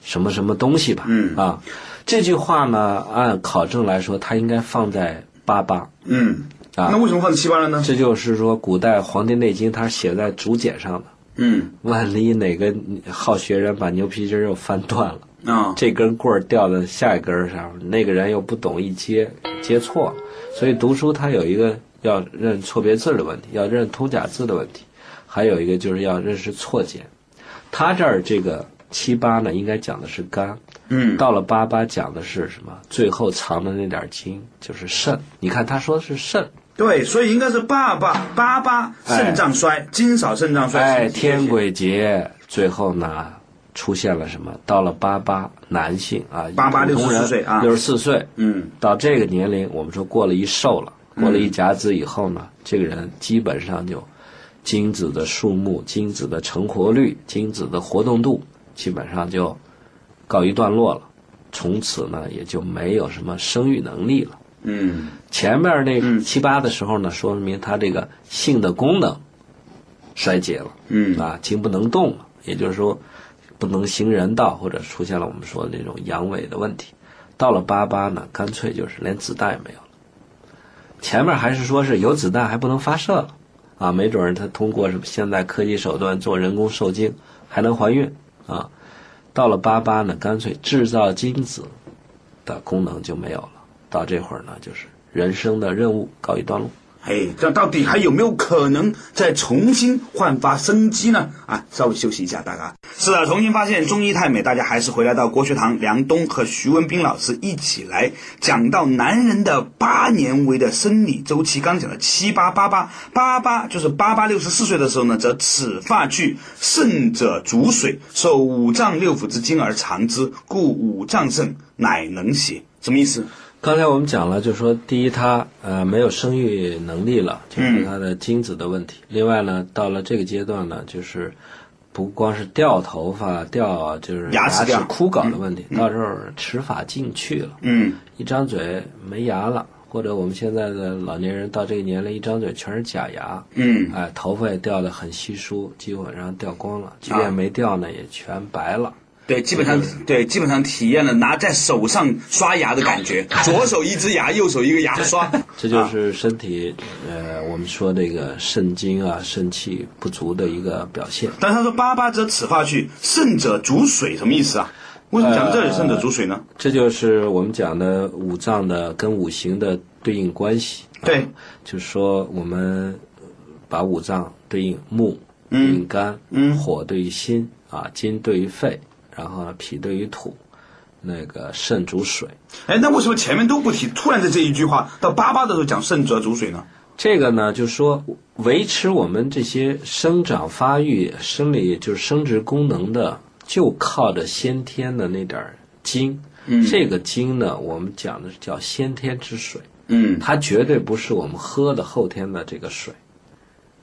什么什么东西吧？嗯啊，这句话呢，按考证来说，它应该放在八八。嗯，啊那为什么放在七八了呢？这就是说，古代《黄帝内经》它是写在竹简上的，嗯万一哪个好学人把牛皮筋儿又翻断了。啊，这根棍儿掉到下一根儿上，那个人又不懂一接，接错了，所以读书它有一个要认错别字儿的问题，要认通假字的问题，还有一个就是要认识错简。他这儿这个七八呢，应该讲的是肝，嗯到了八八讲的是什么？最后藏的那点儿精就是肾。你看他说是肾，对，所以应该是八八八八肾脏衰，精少肾脏衰。哎，天鬼节，最后呢出现了什么？到了八八，男性啊，88普通人64岁啊六十四岁，嗯到这个年龄，我们说过了一寿了，过了一甲子以后呢，这个人基本上就精子的数目、精子的成活率、精子的活动度，基本上就告一段落了。从此呢，也就没有什么生育能力了。嗯前面那七八的时候呢，说明他这个性的功能衰竭了。嗯啊，精不能动了，也就是说不能行人道，或者出现了我们说的那种阳痿的问题。到了八八呢，干脆就是连子弹也没有了。前面还是说是有子弹还不能发射了，啊，没准儿他通过什么现代科技手段做人工受精还能怀孕啊。到了八八呢，干脆制造精子的功能就没有了。到这会儿呢，就是人生的任务告一段落。哎，这到底还有没有可能再重新焕发生机呢？啊，稍微休息一下，大家。是的，重新发现中医太美，大家还是回来到国学堂，梁冬和徐文斌老师一起来讲到男人的八年为的生理周期。刚讲的七八八八八八，就是八八六十四岁的时候呢，则齿发去，肾者主水，受五脏六腑之精而藏之，故五脏盛，乃能邪。什么意思？刚才我们讲了，就是说，第一，他呃没有生育能力了，就是他的精子的问题。另外呢，到了这个阶段呢，就是不光是掉头发、掉就是牙齿枯槁的问题，到时候齿法进去了，嗯。一张嘴没牙了，或者我们现在的老年人到这个年龄，一张嘴全是假牙，嗯。哎，头发也掉得很稀疏，基本上掉光了，即啊。便没掉呢，也全白了。对，基本上对，基本上体验了拿在手上刷牙的感觉，左手一只牙，右手一个牙刷。这就是身体，呃，我们说这个肾精啊、肾气不足的一个表现。但他说八八者此发去，肾者主水，什么意思啊？为什么讲这里肾者主水呢？这就是我们讲的五脏的跟五行的对应关系。对啊就是说我们把五脏对应木，对应肝，嗯火对于心啊，金对于肺，然后呢脾对于土，那个肾主水。哎，那为什么前面都不提，突然在这一句话到八八的时候讲肾主要主水呢？这个呢，就是说维持我们这些生长发育、生理就是生殖功能的，就靠着先天的那点儿精。嗯这个精呢，我们讲的是叫先天之水，嗯，它绝对不是我们喝的后天的这个水。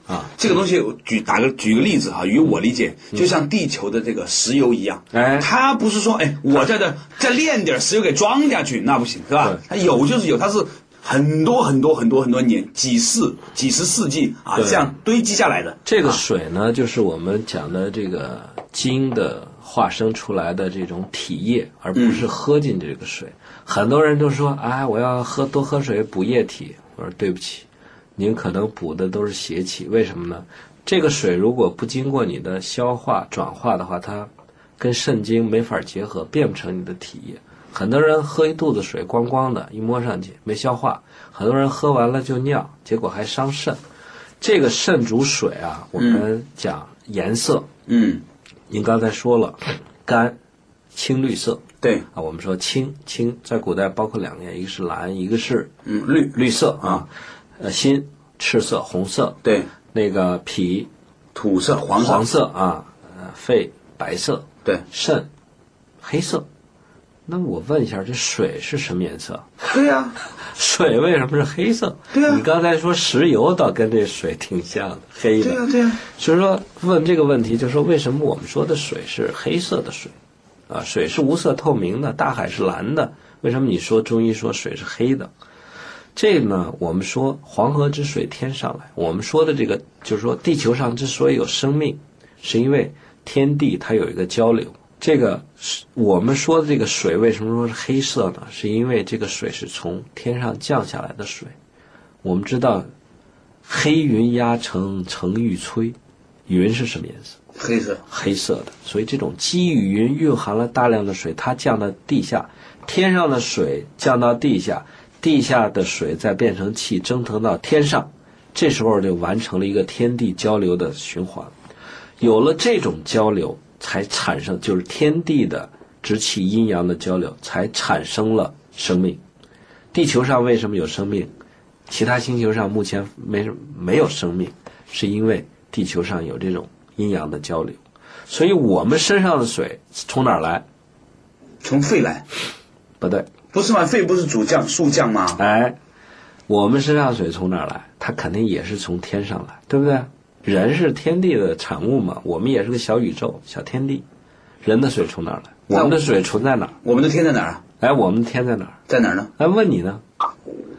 啊，这个东西我举打个举个例子哈，与我理解，就像地球的这个石油一样，哎它不是说哎，我在这再炼点石油给装下去，那不行，是吧？它有就是有，它是很多很多很多很多年，几世几十世纪啊，这样堆积下来的。这个水呢，就是我们讲的这个精的化生出来的这种体液，而不是喝进这个水。很多人都说，哎，我要喝多喝水补液体。我说对不起，您可能补的都是邪气。为什么呢？这个水如果不经过你的消化转化的话，它跟肾精没法结合，变不成你的体液。很多人喝一肚子水，光光的，一摸上去没消化。很多人喝完了就尿，结果还伤肾。这个肾主水啊，我们讲颜色，嗯您刚才说了，肝青绿色对，啊。我们说青青在古代包括两个，一个是蓝，一个是嗯，绿，绿色啊。呃，心赤色红色，对，那个脾土色、黄色，黄色啊，呃，肺白色，对，肾黑色。那我问一下，这水是什么颜色？对呀、水为什么是黑色？对啊你刚才说石油倒跟这水挺像的，黑的。对呀、对呀、所以说问这个问题，就是说为什么我们说的水是黑色的水？啊，水是无色透明的，大海是蓝的，为什么你说中医说水是黑的？这个呢，我们说黄河之水天上来，我们说的这个就是说地球上之所以有生命，是因为天地它有一个交流。这个是我们说的这个水为什么说是黑色呢？是因为这个水是从天上降下来的水。我们知道，黑云压城城欲摧，云是什么颜色？黑色，黑色的。所以这种积雨云蕴含了大量的水，它降到地下，天上的水降到地下，地下的水再变成气蒸腾到天上，这时候就完成了一个天地交流的循环。有了这种交流，才产生就是天地的之气阴阳的交流，才产生了生命。地球上为什么有生命？其他星球上目前没没有生命，是因为地球上有这种阴阳的交流。所以我们身上的水从哪儿来？从肺来，不对，不是吗？肺不是主降、速降吗？哎，我们身上水从哪儿来？它肯定也是从天上来，对不对？人是天地的产物嘛，我们也是个小宇宙、小天地。人的水从哪儿来？我们的水存在哪儿？我们的天在哪儿啊？哎，我们的天在哪儿？在哪儿呢？哎，问你呢？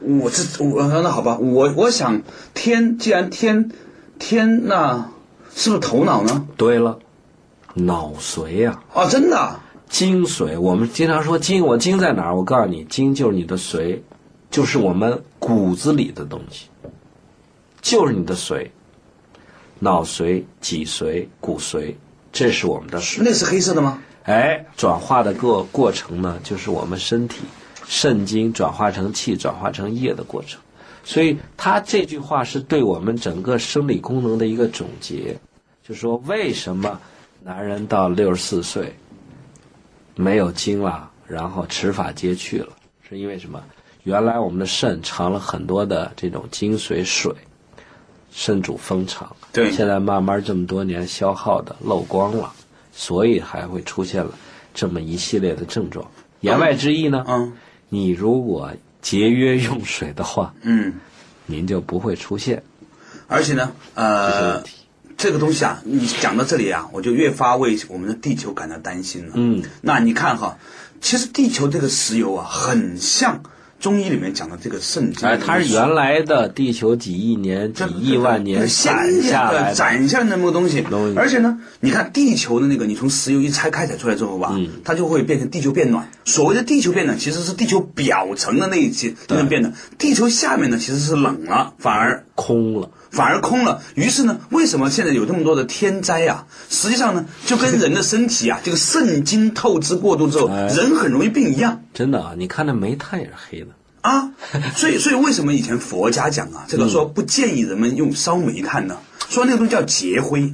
我这我那好吧，我我想天既然天天那是不是头脑呢？对了，脑髓呀、啊，真的啊，精髓。我们经常说精，我精在哪儿？我告诉你，精就是你的髓，就是我们骨子里的东西，就是你的髓，脑髓、脊髓、骨髓，这是我们的髓。那是黑色的吗？哎，转化的过过程呢，就是我们身体肾精转化成气、转化成液的过程。所以他这句话是对我们整个生理功能的一个总结，就说为什么男人到六十四岁没有精了，然后齿发皆去了，是因为什么？原来我们的肾藏了很多的这种精髓水，肾主封藏。对现在慢慢这么多年消耗的漏光了，所以还会出现了这么一系列的症状。言外之意呢，嗯你如果节约用水的话，嗯，您就不会出现而且呢，这些呃问，题。这个东西啊，你讲到这里啊，我就越发为我们的地球感到担心了。嗯，那你看哈，其实地球这个石油啊，很像中医里面讲的这个肾经。哎，它是原来的地球几亿年、几亿万年先攒下来的。攒下来的那么个东西东西。而且呢，你看地球的那个，你从石油一拆开采出来之后吧，嗯它就会变成地球变暖。所谓的地球变暖，其实是地球表层的那一些变暖，地球下面呢其实是冷了，反而空了。反而空了。于是呢，为什么现在有这么多的天灾啊？实际上呢，就跟人的身体啊，这个肾精透支过度之后，哎人很容易病一样。真的啊，你看那煤炭也是黑的。啊，所以所以为什么以前佛家讲啊，这个说不建议人们用烧煤炭呢？说那个东西叫劫灰，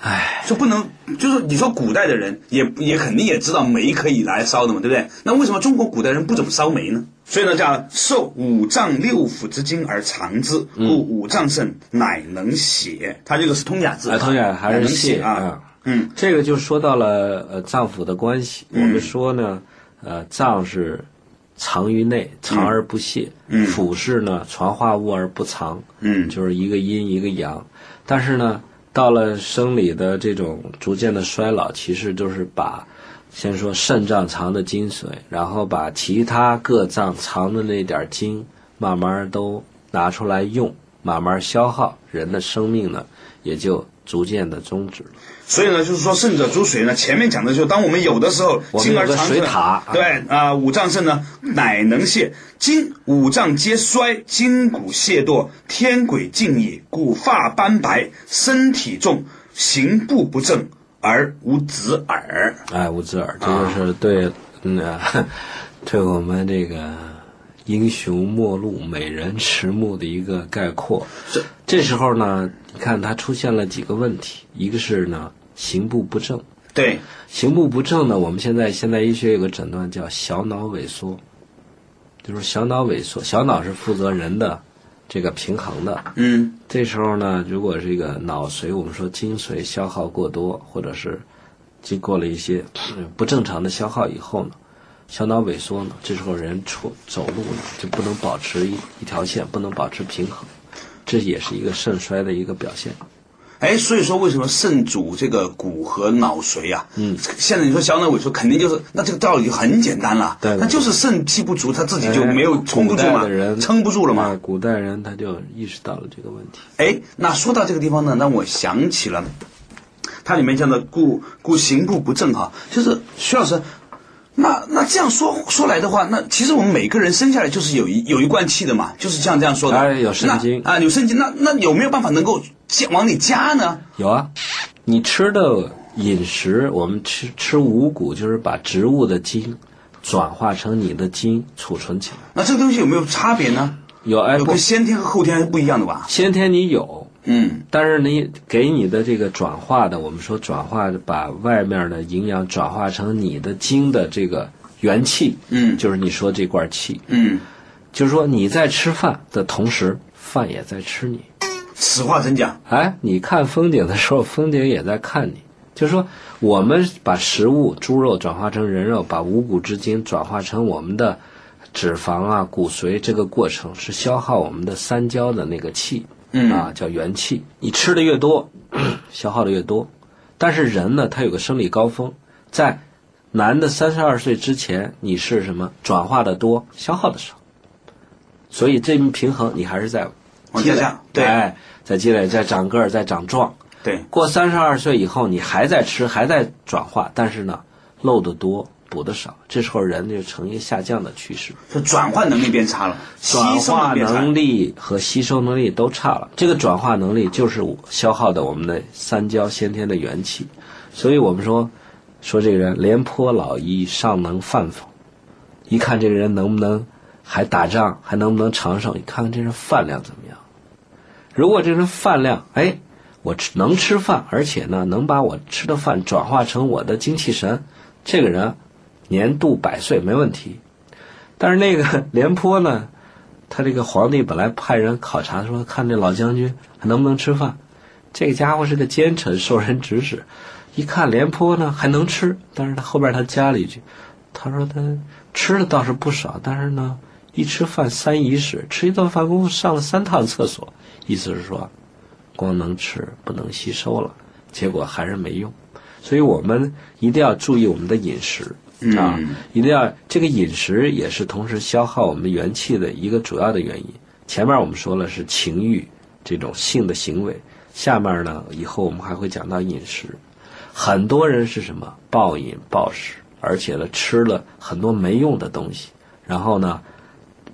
唉，就不能，就是你说古代的人也也肯定也知道煤可以来烧的嘛，对不对？那为什么中国古代人不怎么烧煤呢？所以呢，叫受五脏六腑之精而藏之，故五脏肾乃能血。它这个是通雅字通雅还是泄啊。嗯，这个就说到了呃脏腑的关系。我们说呢，呃，脏是藏于内，藏而不泄；嗯腑是呢传化物而不藏，嗯就是一个阴一个阳。但是呢，到了生理的这种逐渐的衰老，其实就是把先说肾脏藏的精髓，然后把其他各脏藏的那点精，慢慢都拿出来用，慢慢消耗，人的生命呢也就逐渐的终止了。所以呢，就是说肾者主水呢，前面讲的就是当我们有的时候，我们有个精而藏之水塔对啊、五脏肾呢，乃能泄。今五脏皆衰，筋骨懈惰，天癸尽也，故发斑白，身体重，行步不正，而无子耳。哎，无子耳，这就是对，嗯、啊，对我们这个英雄末路、美人迟暮的一个概括。这这时候呢，你看他出现了几个问题，一个是呢行步不正，对，行步不正呢，我们现在现代医学有个诊断叫小脑萎缩，就是小脑萎缩，小脑是负责人的这个平衡的。嗯这时候呢，如果这个脑髓，我们说精髓消耗过多，或者是经过了一些呃不正常的消耗以后呢，小脑萎缩呢，这时候人出走路呢就不能保持一一条线，不能保持平衡，这也是一个肾衰的一个表现。哎，所以说为什么肾主这个骨和脑髓啊？嗯，现在你说小脑萎缩，肯定就是那这个道理就很简单了，对对那就是肾气不足，他自己就没有哎撑不住嘛撑不住了嘛哎。古代人他就意识到了这个问题。哎，那说到这个地方呢，让我想起了它里面讲的故故行步不正哈，就是徐老师。那那这样说说来的话，那其实我们每个人生下来就是有一有一罐气的嘛，就是像这样说的。哎有肾精啊，有肾精。那那有没有办法能够加往里加呢？有啊，你吃的饮食，我们吃吃五谷，就是把植物的精转化成你的精储存起来。那这个东西有没有差别呢？有哎不有跟，先天和后天还是不一样的吧？先天你有，嗯但是你给你的这个转化的，我们说转化把外面的营养转化成你的精的这个元气，嗯就是你说这罐气，嗯，就是说你在吃饭的同时，饭也在吃你。此话怎讲？哎，你看风景的时候，风景也在看你。就是说，我们把食物猪肉转化成人肉，把五谷之精转化成我们的脂肪啊、骨髓，这个过程是消耗我们的三焦的那个气，嗯啊，叫元气。你吃的越多，消耗的越多。但是人呢，他有个生理高峰，在男的三十二岁之前，你是什么转化的多，消耗的少，所以这一平衡你还是在积累往下降，对哎，在积累，在长个儿，在长壮。对，过三十二岁以后，你还在吃，还在转化，但是呢，漏的多，补的少，这时候人就呈一个下降的趋势，就转换能力变差了，吸转收化能力和吸收能力都差了。这个转化能力就是消耗的我们的三焦先天的元气，所以我们说，说这个人廉颇老矣，尚能饭否？一看这个人能不能还打仗，还能不能长寿？你看看这人饭量怎么样？如果这人饭量，哎，我吃能吃饭，而且呢，能把我吃的饭转化成我的精气神，这个人年度百岁没问题。但是那个 廉颇呢，他这个皇帝本来派人考察说，看这老将军还能不能吃饭。这个家伙是个奸臣，受人指使。一看廉颇呢还能吃，但是他后边他加了一句，他说他吃的倒是不少，但是呢，一吃饭三仪式，吃一顿饭功夫上了三趟厕所，意思是说，光能吃不能吸收了，结果还是没用。所以我们一定要注意我们的饮食啊，一定要这个饮食也是同时消耗我们元气的一个主要的原因。前面我们说了是情欲这种性的行为，下面呢以后我们还会讲到饮食。很多人是什么暴饮暴食，而且呢吃了很多没用的东西，然后呢，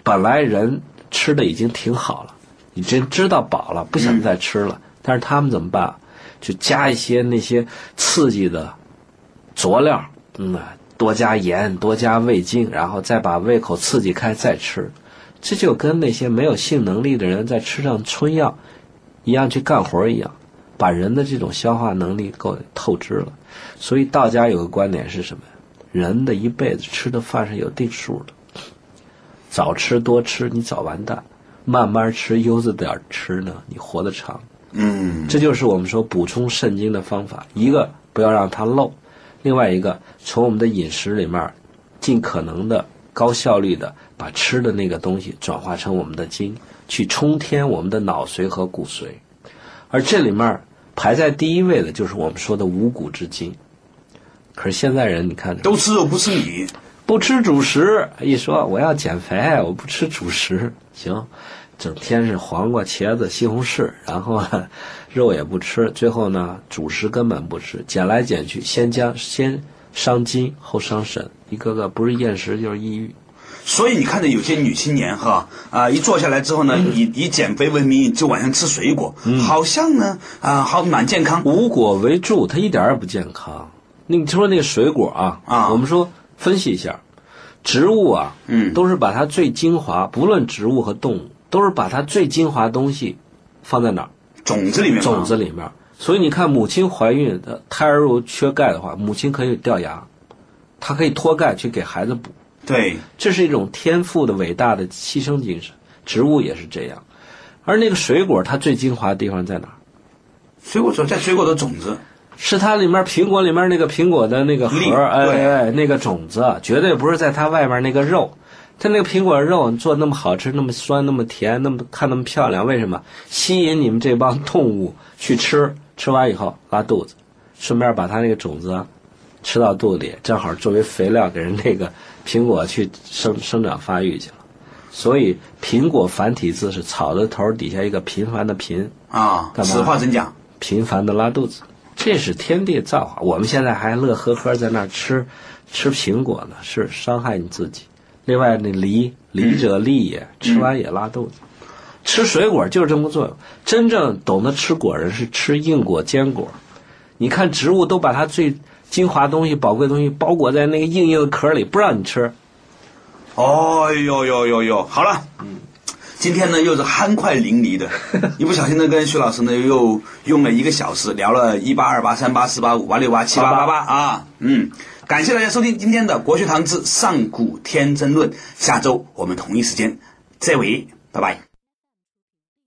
本来人吃的已经挺好了，已经知道饱了，不想再吃了，但是他们怎么办？就加一些那些刺激的佐料，嗯，多加盐，多加味精，然后再把胃口刺激开再吃，这就跟那些没有性能力的人在吃上春药一样去干活一样。把人的这种消化能力够透支了，所以道家有个观点是什么呀？人的一辈子吃的饭是有定数的，早吃多吃你早完蛋，慢慢吃悠着点吃呢，你活得长。嗯，这就是我们说补充肾精的方法，一个不要让它漏，另外一个从我们的饮食里面尽可能的高效率的把吃的那个东西转化成我们的精，去充填我们的脑髓和骨髓。而这里面排在第一位的就是我们说的五谷之精。可是现在人你看，都吃肉不吃米，不吃主食，一说我要减肥，我不吃主食，行，整天是黄瓜、茄子、西红柿，然后呢肉也不吃，最后呢主食根本不吃，减来减去，先将先伤筋后伤神，一个个不是厌食就是抑郁。所以你看着有些女青年哈啊、一坐下来之后呢，以以减肥为名，就晚上吃水果，好像呢啊、好蛮健康。无果为助，它一点儿也不健康。那你说那个水果啊，啊我们说分析一下，植物啊，嗯都是把它最精华，不论植物和动物，都是把它最精华的东西放在哪儿？种子里面种子里面，所以你看，母亲怀孕的胎儿如果缺钙的话，母亲可以掉牙，她可以脱钙去给孩子补，对，这是一种天赋的伟大的牺牲精神。植物也是这样，而那个水果它最精华的地方在哪儿？水果种在水果的种子，是它里面苹果里面那个苹果的那个核儿，哎对哎，那个种子，绝对不是在它外面那个肉。它那个苹果肉做那么好吃，那么酸，那么甜，那么看那么漂亮，为什么？吸引你们这帮动物去吃，吃完以后拉肚子，顺便把它那个种子啊吃到肚里，正好作为肥料给人那个苹果去生生长发育去了。所以苹果繁体字是草的头底下一个频繁的频，啊，干嘛实话真讲，频繁的拉肚子，这是天地造化。我们现在还乐呵呵在那儿吃吃苹果呢，是伤害你自己。另外，那梨梨者利也，吃完也拉肚子。吃水果就是这么个作用。真正懂得吃果人是吃硬果、坚果。你看植物都把它最精华的东西、宝贵的东西包裹在那个硬硬的壳里，不让你吃。哦呦呦呦呦，好了，嗯，今天呢又是酣快淋漓的，一不小心呢跟徐老师呢又用了一个小时，聊了一八二八三八四八五八六八七八八八啊，嗯，感谢大家收听今天的国学堂之上古天真论，下周我们同一时间再会，拜拜。